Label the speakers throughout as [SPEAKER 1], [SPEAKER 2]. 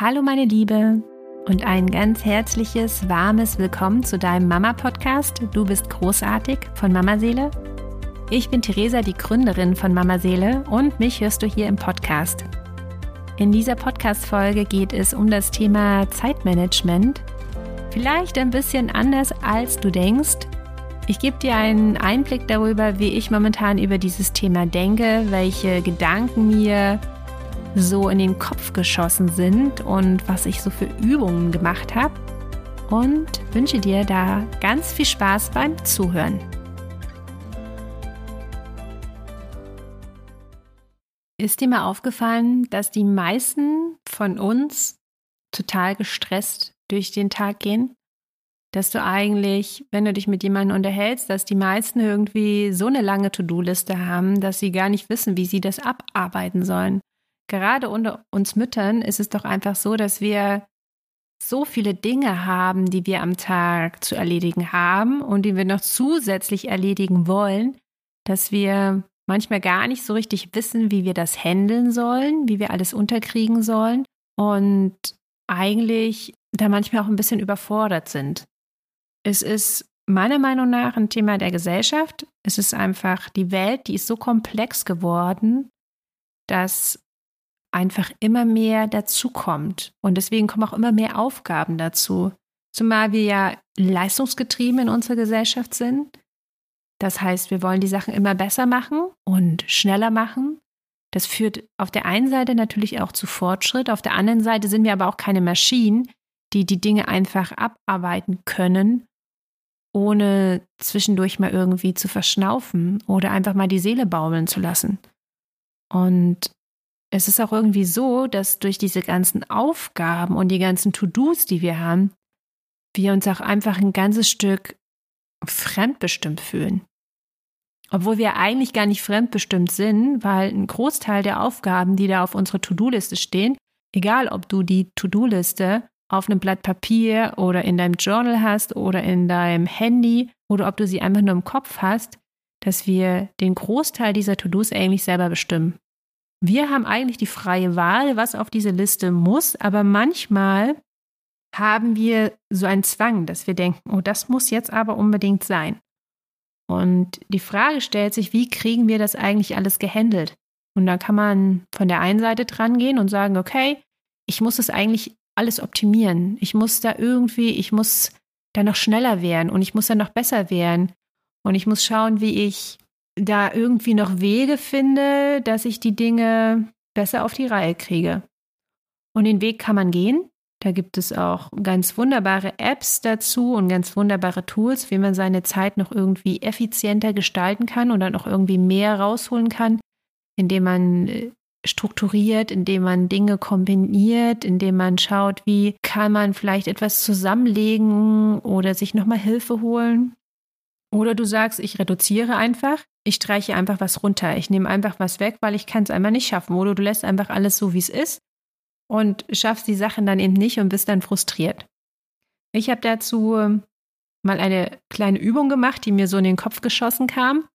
[SPEAKER 1] Hallo meine Liebe und ein ganz herzliches, warmes Willkommen zu deinem Mama-Podcast. Du bist großartig von Mama Seele. Ich bin Theresa, die Gründerin von Mama Seele und mich hörst du hier im Podcast. In dieser Podcast-Folge geht es um das Thema Zeitmanagement. Vielleicht ein bisschen anders als du denkst. Ich gebe dir einen Einblick darüber, wie ich momentan über dieses Thema denke, welche Gedanken mir so in den Kopf geschossen sind und was ich so für Übungen gemacht habe. Und wünsche dir da ganz viel Spaß beim Zuhören. Ist dir mal aufgefallen, dass die meisten von uns total gestresst durch den Tag gehen? Dass du eigentlich, wenn du dich mit jemandem unterhältst, dass die meisten irgendwie so eine lange To-Do-Liste haben, dass sie gar nicht wissen, wie sie das abarbeiten sollen gerade unter uns Müttern ist es doch einfach so, dass wir so viele Dinge haben, die wir am Tag zu erledigen haben und die wir noch zusätzlich erledigen wollen, dass wir manchmal gar nicht so richtig wissen, wie wir das handeln sollen, wie wir alles unterkriegen sollen und eigentlich da manchmal auch ein bisschen überfordert sind. Es ist meiner Meinung nach ein Thema der Gesellschaft. Es ist einfach die Welt, die ist so komplex geworden, dass einfach immer mehr dazukommt. Und deswegen kommen auch immer mehr Aufgaben dazu. Zumal wir ja leistungsgetrieben in unserer Gesellschaft sind. Das heißt, wir wollen die Sachen immer besser machen und schneller machen. Das führt auf der einen Seite natürlich auch zu Fortschritt, auf der anderen Seite sind wir aber auch keine Maschinen, die die Dinge einfach abarbeiten können, ohne zwischendurch mal irgendwie zu verschnaufen oder einfach mal die Seele baumeln zu lassen. Und es ist auch irgendwie so, dass durch diese ganzen Aufgaben und die ganzen To-Dos, die wir haben, wir uns auch einfach ein ganzes Stück fremdbestimmt fühlen. Obwohl wir eigentlich gar nicht fremdbestimmt sind, weil ein Großteil der Aufgaben, die da auf unserer To-Do-Liste stehen, egal ob du die To-Do-Liste auf einem Blatt Papier oder in deinem Journal hast oder in deinem Handy oder ob du sie einfach nur im Kopf hast, dass wir den Großteil dieser To-Dos eigentlich selber bestimmen. Wir haben eigentlich die freie Wahl, was auf diese Liste muss, aber manchmal haben wir so einen Zwang, dass wir denken, oh, das muss jetzt aber unbedingt sein. Und die Frage stellt sich, wie kriegen wir das eigentlich alles gehandelt? Und da kann man von der einen Seite dran gehen und sagen, okay, ich muss es eigentlich alles optimieren. Ich muss da irgendwie, ich muss da noch schneller werden und ich muss da noch besser werden. Und ich muss schauen, wie ich da irgendwie noch Wege finde, dass ich die Dinge besser auf die Reihe kriege. Und den Weg kann man gehen. Da gibt es auch ganz wunderbare Apps dazu und ganz wunderbare Tools, wie man seine Zeit noch irgendwie effizienter gestalten kann und dann auch irgendwie mehr rausholen kann, indem man äh, strukturiert, indem man Dinge kombiniert, indem man schaut, wie kann man vielleicht etwas zusammenlegen oder sich nochmal Hilfe holen. Oder du sagst, ich reduziere einfach, ich streiche einfach was runter, ich nehme einfach was weg, weil ich kann es einmal nicht schaffen. Oder du lässt einfach alles so, wie es ist und schaffst die Sachen dann eben nicht und bist dann frustriert. Ich habe dazu ähm, mal eine kleine Übung gemacht, die mir so in den Kopf geschossen kam.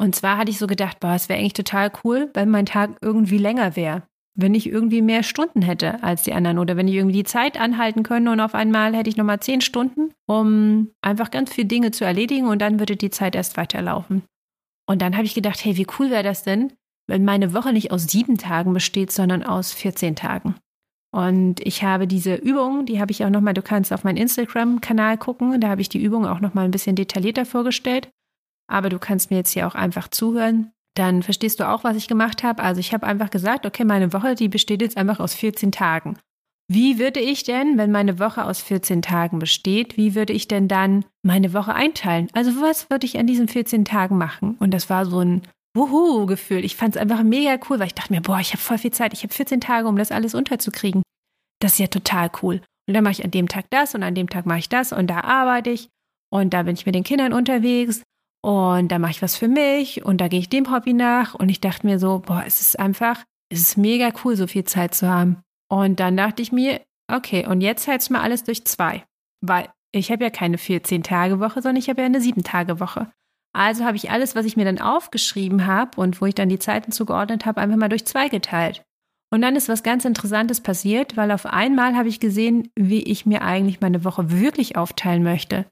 [SPEAKER 1] Und zwar hatte ich so gedacht, boah, es wäre eigentlich total cool, wenn mein Tag irgendwie länger wäre wenn ich irgendwie mehr Stunden hätte als die anderen oder wenn ich irgendwie die Zeit anhalten könnte und auf einmal hätte ich nochmal zehn Stunden, um einfach ganz viele Dinge zu erledigen und dann würde die Zeit erst weiterlaufen. Und dann habe ich gedacht, hey, wie cool wäre das denn, wenn meine Woche nicht aus sieben Tagen besteht, sondern aus 14 Tagen. Und ich habe diese Übung, die habe ich auch nochmal, du kannst auf meinen Instagram-Kanal gucken, da habe ich die Übung auch nochmal ein bisschen detaillierter vorgestellt. Aber du kannst mir jetzt hier auch einfach zuhören dann verstehst du auch, was ich gemacht habe. Also ich habe einfach gesagt, okay, meine Woche, die besteht jetzt einfach aus 14 Tagen. Wie würde ich denn, wenn meine Woche aus 14 Tagen besteht, wie würde ich denn dann meine Woche einteilen? Also was würde ich an diesen 14 Tagen machen? Und das war so ein Wuhu-Gefühl. Ich fand es einfach mega cool, weil ich dachte mir, boah, ich habe voll viel Zeit. Ich habe 14 Tage, um das alles unterzukriegen. Das ist ja total cool. Und dann mache ich an dem Tag das und an dem Tag mache ich das und da arbeite ich und da bin ich mit den Kindern unterwegs und da mache ich was für mich und da gehe ich dem Hobby nach. Und ich dachte mir so, boah, es ist einfach, es ist mega cool, so viel Zeit zu haben. Und dann dachte ich mir, okay, und jetzt teilst du mal alles durch zwei. Weil ich habe ja keine 14-Tage-Woche, sondern ich habe ja eine 7-Tage-Woche. Also habe ich alles, was ich mir dann aufgeschrieben habe und wo ich dann die Zeiten zugeordnet habe, einfach mal durch zwei geteilt. Und dann ist was ganz Interessantes passiert, weil auf einmal habe ich gesehen, wie ich mir eigentlich meine Woche wirklich aufteilen möchte.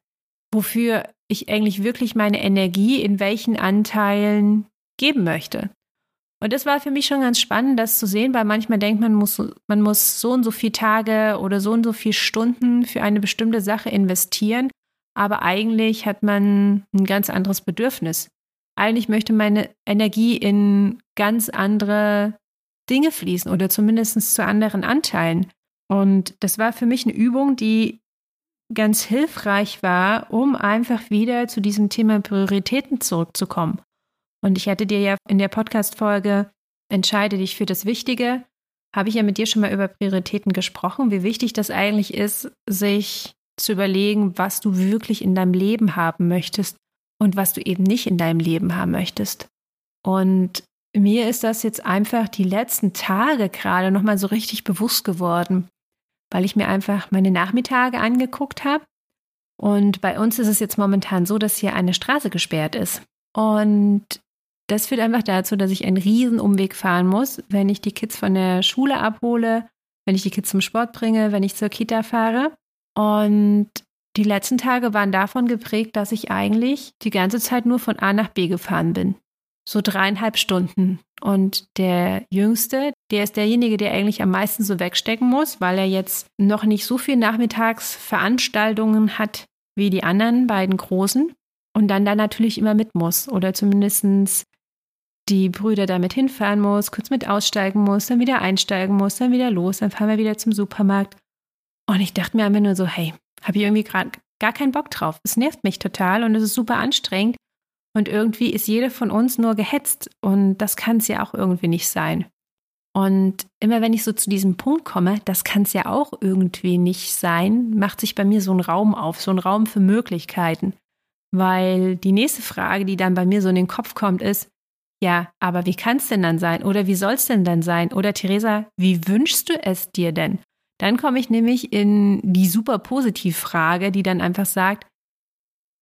[SPEAKER 1] Wofür ich eigentlich wirklich meine Energie in welchen Anteilen geben möchte. Und das war für mich schon ganz spannend, das zu sehen, weil manchmal denkt man, muss, man muss so und so viele Tage oder so und so viele Stunden für eine bestimmte Sache investieren. Aber eigentlich hat man ein ganz anderes Bedürfnis. Eigentlich möchte meine Energie in ganz andere Dinge fließen oder zumindest zu anderen Anteilen. Und das war für mich eine Übung, die ganz hilfreich war, um einfach wieder zu diesem Thema Prioritäten zurückzukommen. Und ich hatte dir ja in der Podcast-Folge Entscheide dich für das Wichtige, habe ich ja mit dir schon mal über Prioritäten gesprochen, wie wichtig das eigentlich ist, sich zu überlegen, was du wirklich in deinem Leben haben möchtest und was du eben nicht in deinem Leben haben möchtest. Und mir ist das jetzt einfach die letzten Tage gerade nochmal so richtig bewusst geworden, weil ich mir einfach meine Nachmittage angeguckt habe. Und bei uns ist es jetzt momentan so, dass hier eine Straße gesperrt ist. Und das führt einfach dazu, dass ich einen riesen Umweg fahren muss, wenn ich die Kids von der Schule abhole, wenn ich die Kids zum Sport bringe, wenn ich zur Kita fahre. Und die letzten Tage waren davon geprägt, dass ich eigentlich die ganze Zeit nur von A nach B gefahren bin. So dreieinhalb Stunden. Und der Jüngste, der ist derjenige, der eigentlich am meisten so wegstecken muss, weil er jetzt noch nicht so viel Nachmittagsveranstaltungen hat wie die anderen beiden Großen. Und dann da natürlich immer mit muss oder zumindest die Brüder damit hinfahren muss, kurz mit aussteigen muss, dann wieder einsteigen muss, dann wieder los, dann fahren wir wieder zum Supermarkt. Und ich dachte mir einfach nur so, hey, habe ich irgendwie gerade gar keinen Bock drauf. Es nervt mich total und es ist super anstrengend. Und irgendwie ist jeder von uns nur gehetzt und das kann es ja auch irgendwie nicht sein. Und immer wenn ich so zu diesem Punkt komme, das kann es ja auch irgendwie nicht sein, macht sich bei mir so ein Raum auf, so ein Raum für Möglichkeiten. Weil die nächste Frage, die dann bei mir so in den Kopf kommt, ist, ja, aber wie kann es denn dann sein? Oder wie soll es denn dann sein? Oder Theresa, wie wünschst du es dir denn? Dann komme ich nämlich in die super Positivfrage, die dann einfach sagt,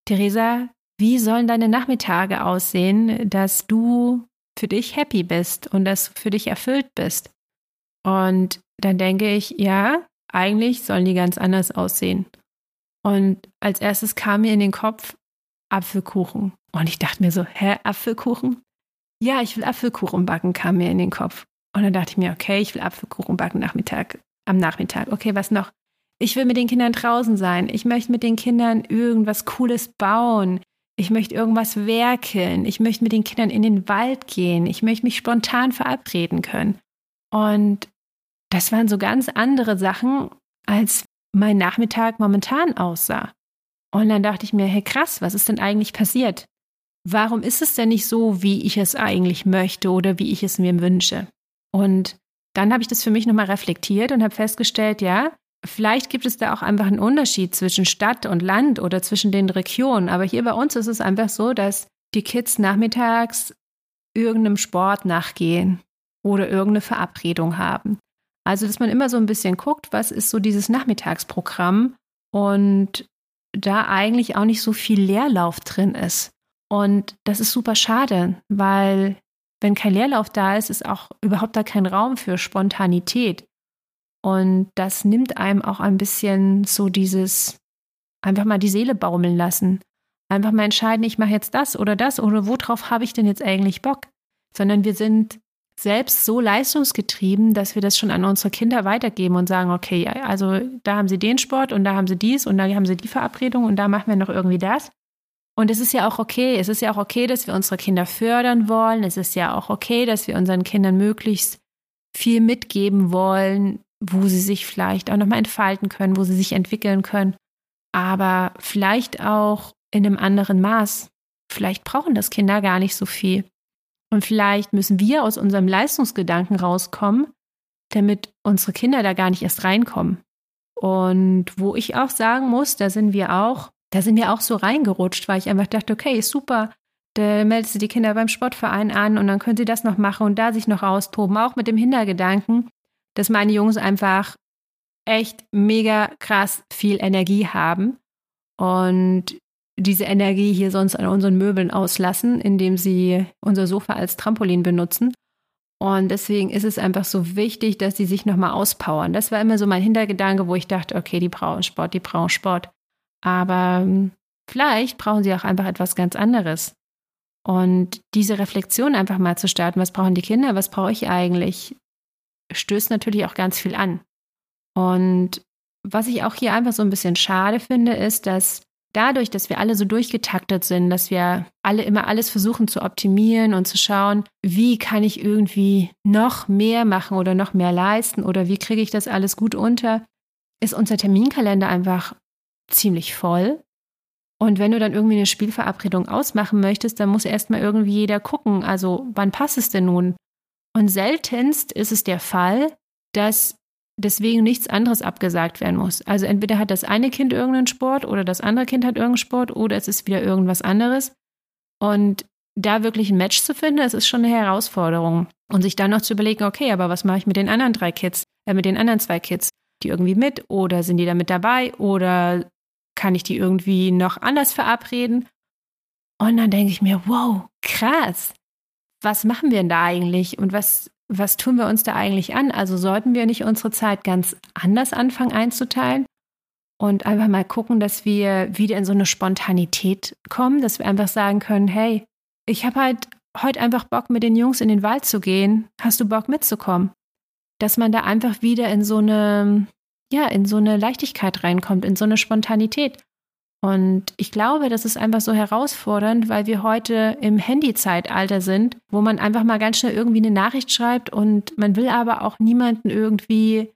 [SPEAKER 1] Theresa, wie sollen deine Nachmittage aussehen, dass du für dich happy bist und dass du für dich erfüllt bist? Und dann denke ich, ja, eigentlich sollen die ganz anders aussehen. Und als erstes kam mir in den Kopf Apfelkuchen. Und ich dachte mir so, hä, Apfelkuchen? ja, ich will Apfelkuchen backen, kam mir in den Kopf. Und dann dachte ich mir, okay, ich will Apfelkuchen backen Nachmittag, am Nachmittag. Okay, was noch? Ich will mit den Kindern draußen sein. Ich möchte mit den Kindern irgendwas Cooles bauen. Ich möchte irgendwas werkeln. Ich möchte mit den Kindern in den Wald gehen. Ich möchte mich spontan verabreden können. Und das waren so ganz andere Sachen, als mein Nachmittag momentan aussah. Und dann dachte ich mir, hey krass, was ist denn eigentlich passiert? warum ist es denn nicht so, wie ich es eigentlich möchte oder wie ich es mir wünsche? Und dann habe ich das für mich nochmal reflektiert und habe festgestellt, ja, vielleicht gibt es da auch einfach einen Unterschied zwischen Stadt und Land oder zwischen den Regionen. Aber hier bei uns ist es einfach so, dass die Kids nachmittags irgendeinem Sport nachgehen oder irgendeine Verabredung haben. Also, dass man immer so ein bisschen guckt, was ist so dieses Nachmittagsprogramm und da eigentlich auch nicht so viel Leerlauf drin ist. Und das ist super schade, weil wenn kein Leerlauf da ist, ist auch überhaupt da kein Raum für Spontanität. Und das nimmt einem auch ein bisschen so dieses, einfach mal die Seele baumeln lassen. Einfach mal entscheiden, ich mache jetzt das oder das oder worauf habe ich denn jetzt eigentlich Bock? Sondern wir sind selbst so leistungsgetrieben, dass wir das schon an unsere Kinder weitergeben und sagen, okay, also da haben sie den Sport und da haben sie dies und da haben sie die Verabredung und da machen wir noch irgendwie das. Und es ist ja auch okay. Es ist ja auch okay, dass wir unsere Kinder fördern wollen. Es ist ja auch okay, dass wir unseren Kindern möglichst viel mitgeben wollen, wo sie sich vielleicht auch nochmal entfalten können, wo sie sich entwickeln können. Aber vielleicht auch in einem anderen Maß. Vielleicht brauchen das Kinder gar nicht so viel. Und vielleicht müssen wir aus unserem Leistungsgedanken rauskommen, damit unsere Kinder da gar nicht erst reinkommen. Und wo ich auch sagen muss, da sind wir auch da sind wir auch so reingerutscht, weil ich einfach dachte, okay, super, da meldest du die Kinder beim Sportverein an und dann können sie das noch machen und da sich noch austoben, auch mit dem Hintergedanken, dass meine Jungs einfach echt mega krass viel Energie haben und diese Energie hier sonst an unseren Möbeln auslassen, indem sie unser Sofa als Trampolin benutzen. Und deswegen ist es einfach so wichtig, dass die sich nochmal auspowern. Das war immer so mein Hintergedanke, wo ich dachte, okay, die brauchen Sport, die brauchen Sport. Aber hm, vielleicht brauchen sie auch einfach etwas ganz anderes. Und diese Reflexion einfach mal zu starten, was brauchen die Kinder, was brauche ich eigentlich, stößt natürlich auch ganz viel an. Und was ich auch hier einfach so ein bisschen schade finde, ist, dass dadurch, dass wir alle so durchgetaktet sind, dass wir alle immer alles versuchen zu optimieren und zu schauen, wie kann ich irgendwie noch mehr machen oder noch mehr leisten oder wie kriege ich das alles gut unter, ist unser Terminkalender einfach ziemlich voll. Und wenn du dann irgendwie eine Spielverabredung ausmachen möchtest, dann muss erstmal irgendwie jeder gucken, also wann passt es denn nun? Und seltenst ist es der Fall, dass deswegen nichts anderes abgesagt werden muss. Also entweder hat das eine Kind irgendeinen Sport oder das andere Kind hat irgendeinen Sport oder es ist wieder irgendwas anderes. Und da wirklich ein Match zu finden, das ist schon eine Herausforderung. Und sich dann noch zu überlegen, okay, aber was mache ich mit den anderen drei Kids, äh, mit den anderen zwei Kids? Die irgendwie mit oder sind die da mit dabei oder kann ich die irgendwie noch anders verabreden? Und dann denke ich mir, wow, krass. Was machen wir denn da eigentlich und was was tun wir uns da eigentlich an? Also sollten wir nicht unsere Zeit ganz anders anfangen einzuteilen und einfach mal gucken, dass wir wieder in so eine Spontanität kommen, dass wir einfach sagen können, hey, ich habe halt heute einfach Bock, mit den Jungs in den Wald zu gehen. Hast du Bock mitzukommen? Dass man da einfach wieder in so eine, ja, in so eine Leichtigkeit reinkommt, in so eine Spontanität. Und ich glaube, das ist einfach so herausfordernd, weil wir heute im Handy-Zeitalter sind, wo man einfach mal ganz schnell irgendwie eine Nachricht schreibt und man will aber auch niemanden irgendwie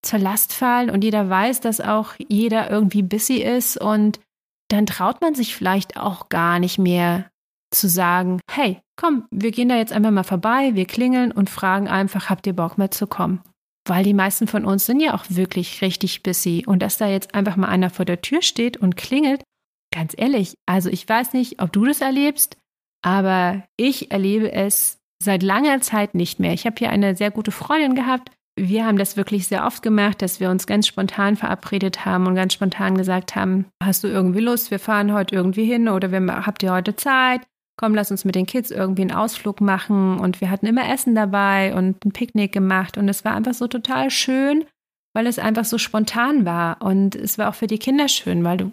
[SPEAKER 1] zur Last fallen und jeder weiß, dass auch jeder irgendwie busy ist und dann traut man sich vielleicht auch gar nicht mehr zu sagen, hey, komm, wir gehen da jetzt einfach mal vorbei, wir klingeln und fragen einfach, habt ihr Bock mitzukommen? Weil die meisten von uns sind ja auch wirklich richtig busy. Und dass da jetzt einfach mal einer vor der Tür steht und klingelt, ganz ehrlich, also ich weiß nicht, ob du das erlebst, aber ich erlebe es seit langer Zeit nicht mehr. Ich habe hier eine sehr gute Freundin gehabt. Wir haben das wirklich sehr oft gemacht, dass wir uns ganz spontan verabredet haben und ganz spontan gesagt haben, hast du irgendwie Lust, wir fahren heute irgendwie hin oder wir, habt ihr heute Zeit? Komm, lass uns mit den Kids irgendwie einen Ausflug machen. Und wir hatten immer Essen dabei und ein Picknick gemacht. Und es war einfach so total schön, weil es einfach so spontan war. Und es war auch für die Kinder schön, weil du,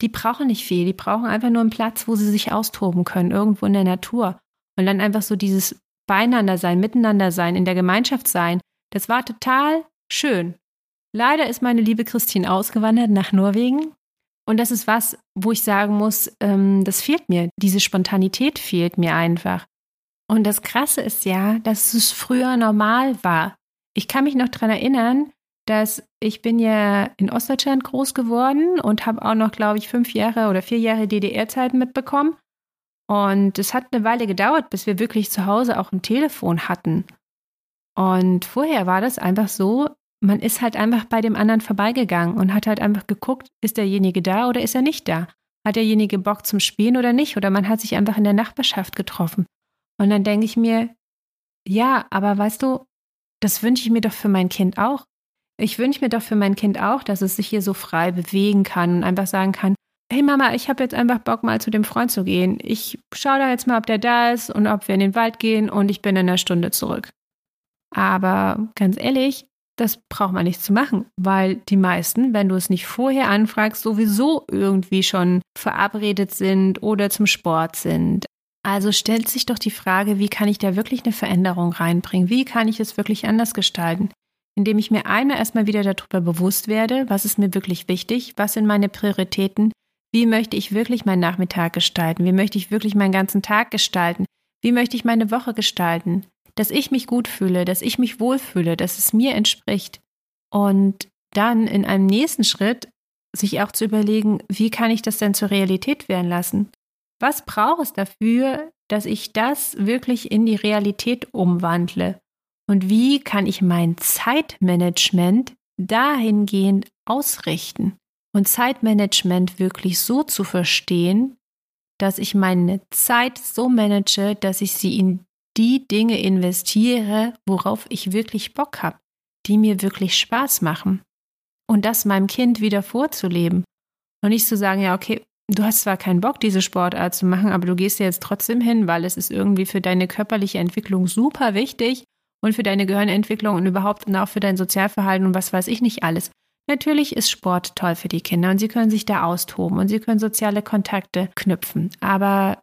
[SPEAKER 1] die brauchen nicht viel. Die brauchen einfach nur einen Platz, wo sie sich austoben können, irgendwo in der Natur. Und dann einfach so dieses Beieinander sein, Miteinander sein, in der Gemeinschaft sein. Das war total schön. Leider ist meine liebe Christine ausgewandert nach Norwegen und das ist was, wo ich sagen muss, ähm, das fehlt mir. Diese Spontanität fehlt mir einfach. Und das Krasse ist ja, dass es früher normal war. Ich kann mich noch daran erinnern, dass ich bin ja in Ostdeutschland groß geworden und habe auch noch, glaube ich, fünf Jahre oder vier Jahre DDR-Zeiten mitbekommen. Und es hat eine Weile gedauert, bis wir wirklich zu Hause auch ein Telefon hatten. Und vorher war das einfach so, man ist halt einfach bei dem anderen vorbeigegangen und hat halt einfach geguckt, ist derjenige da oder ist er nicht da? Hat derjenige Bock zum Spielen oder nicht? Oder man hat sich einfach in der Nachbarschaft getroffen. Und dann denke ich mir, ja, aber weißt du, das wünsche ich mir doch für mein Kind auch. Ich wünsche mir doch für mein Kind auch, dass es sich hier so frei bewegen kann und einfach sagen kann, hey Mama, ich habe jetzt einfach Bock mal zu dem Freund zu gehen. Ich schaue da jetzt mal, ob der da ist und ob wir in den Wald gehen und ich bin in einer Stunde zurück. Aber ganz ehrlich, das braucht man nicht zu machen, weil die meisten, wenn du es nicht vorher anfragst, sowieso irgendwie schon verabredet sind oder zum Sport sind. Also stellt sich doch die Frage, wie kann ich da wirklich eine Veränderung reinbringen? Wie kann ich es wirklich anders gestalten? Indem ich mir einmal erstmal wieder darüber bewusst werde, was ist mir wirklich wichtig, was sind meine Prioritäten, wie möchte ich wirklich meinen Nachmittag gestalten, wie möchte ich wirklich meinen ganzen Tag gestalten, wie möchte ich meine Woche gestalten dass ich mich gut fühle, dass ich mich wohlfühle, dass es mir entspricht. Und dann in einem nächsten Schritt sich auch zu überlegen, wie kann ich das denn zur Realität werden lassen? Was braucht es dafür, dass ich das wirklich in die Realität umwandle? Und wie kann ich mein Zeitmanagement dahingehend ausrichten? Und Zeitmanagement wirklich so zu verstehen, dass ich meine Zeit so manage, dass ich sie in die Dinge investiere, worauf ich wirklich Bock habe, die mir wirklich Spaß machen. Und das meinem Kind wieder vorzuleben. Und nicht zu sagen, ja, okay, du hast zwar keinen Bock, diese Sportart zu machen, aber du gehst ja jetzt trotzdem hin, weil es ist irgendwie für deine körperliche Entwicklung super wichtig und für deine Gehirnentwicklung und überhaupt auch für dein Sozialverhalten und was weiß ich nicht alles. Natürlich ist Sport toll für die Kinder und sie können sich da austoben und sie können soziale Kontakte knüpfen. Aber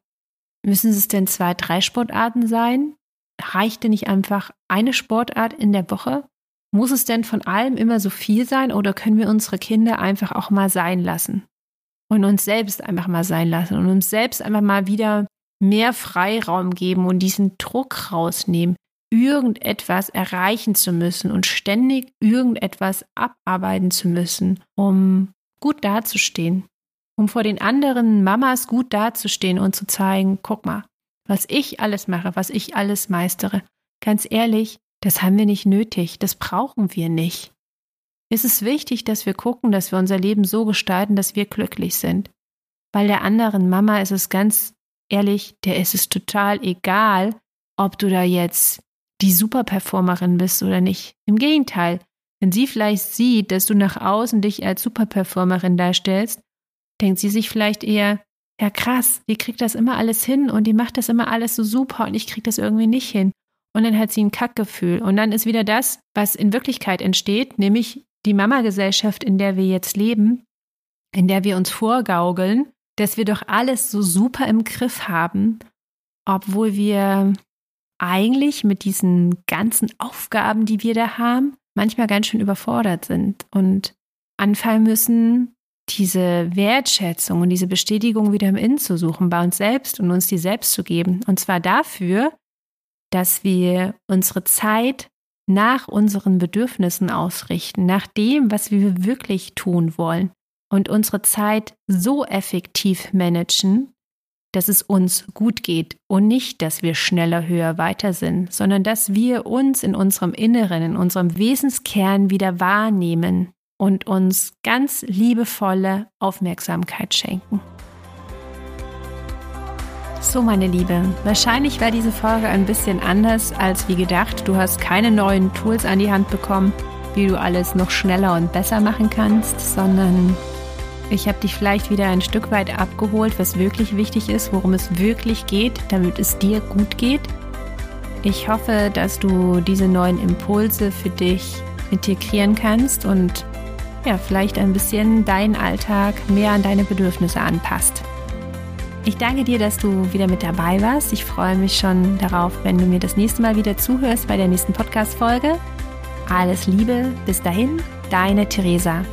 [SPEAKER 1] müssen es denn zwei, drei Sportarten sein? Reicht denn nicht einfach eine Sportart in der Woche? Muss es denn von allem immer so viel sein oder können wir unsere Kinder einfach auch mal sein lassen? Und uns selbst einfach mal sein lassen und uns selbst einfach mal wieder mehr Freiraum geben und diesen Druck rausnehmen, irgendetwas erreichen zu müssen und ständig irgendetwas abarbeiten zu müssen, um gut dazustehen, um vor den anderen Mamas gut dazustehen und zu zeigen, guck mal, was ich alles mache, was ich alles meistere. Ganz ehrlich, das haben wir nicht nötig, das brauchen wir nicht. Es ist wichtig, dass wir gucken, dass wir unser Leben so gestalten, dass wir glücklich sind. Weil der anderen Mama ist es ganz ehrlich, der ist es total egal, ob du da jetzt die Superperformerin bist oder nicht. Im Gegenteil, wenn sie vielleicht sieht, dass du nach außen dich als Superperformerin darstellst, denkt sie sich vielleicht eher, ja krass, die kriegt das immer alles hin und die macht das immer alles so super und ich krieg das irgendwie nicht hin. Und dann hat sie ein Kackgefühl. Und dann ist wieder das, was in Wirklichkeit entsteht, nämlich die Mama-Gesellschaft, in der wir jetzt leben, in der wir uns vorgaukeln, dass wir doch alles so super im Griff haben, obwohl wir eigentlich mit diesen ganzen Aufgaben, die wir da haben, manchmal ganz schön überfordert sind und anfangen müssen, diese Wertschätzung und diese Bestätigung wieder im Innen zu suchen, bei uns selbst und uns die selbst zu geben. Und zwar dafür, dass wir unsere Zeit nach unseren Bedürfnissen ausrichten, nach dem, was wir wirklich tun wollen und unsere Zeit so effektiv managen, dass es uns gut geht und nicht, dass wir schneller, höher, weiter sind, sondern dass wir uns in unserem Inneren, in unserem Wesenskern wieder wahrnehmen und uns ganz liebevolle Aufmerksamkeit schenken. So, meine Liebe, wahrscheinlich war diese Folge ein bisschen anders als wie gedacht. Du hast keine neuen Tools an die Hand bekommen, wie du alles noch schneller und besser machen kannst, sondern ich habe dich vielleicht wieder ein Stück weit abgeholt, was wirklich wichtig ist, worum es wirklich geht, damit es dir gut geht. Ich hoffe, dass du diese neuen Impulse für dich integrieren kannst und ja, vielleicht ein bisschen deinen Alltag mehr an deine Bedürfnisse anpasst. Ich danke dir, dass du wieder mit dabei warst. Ich freue mich schon darauf, wenn du mir das nächste Mal wieder zuhörst bei der nächsten Podcast-Folge. Alles Liebe, bis dahin, deine Theresa.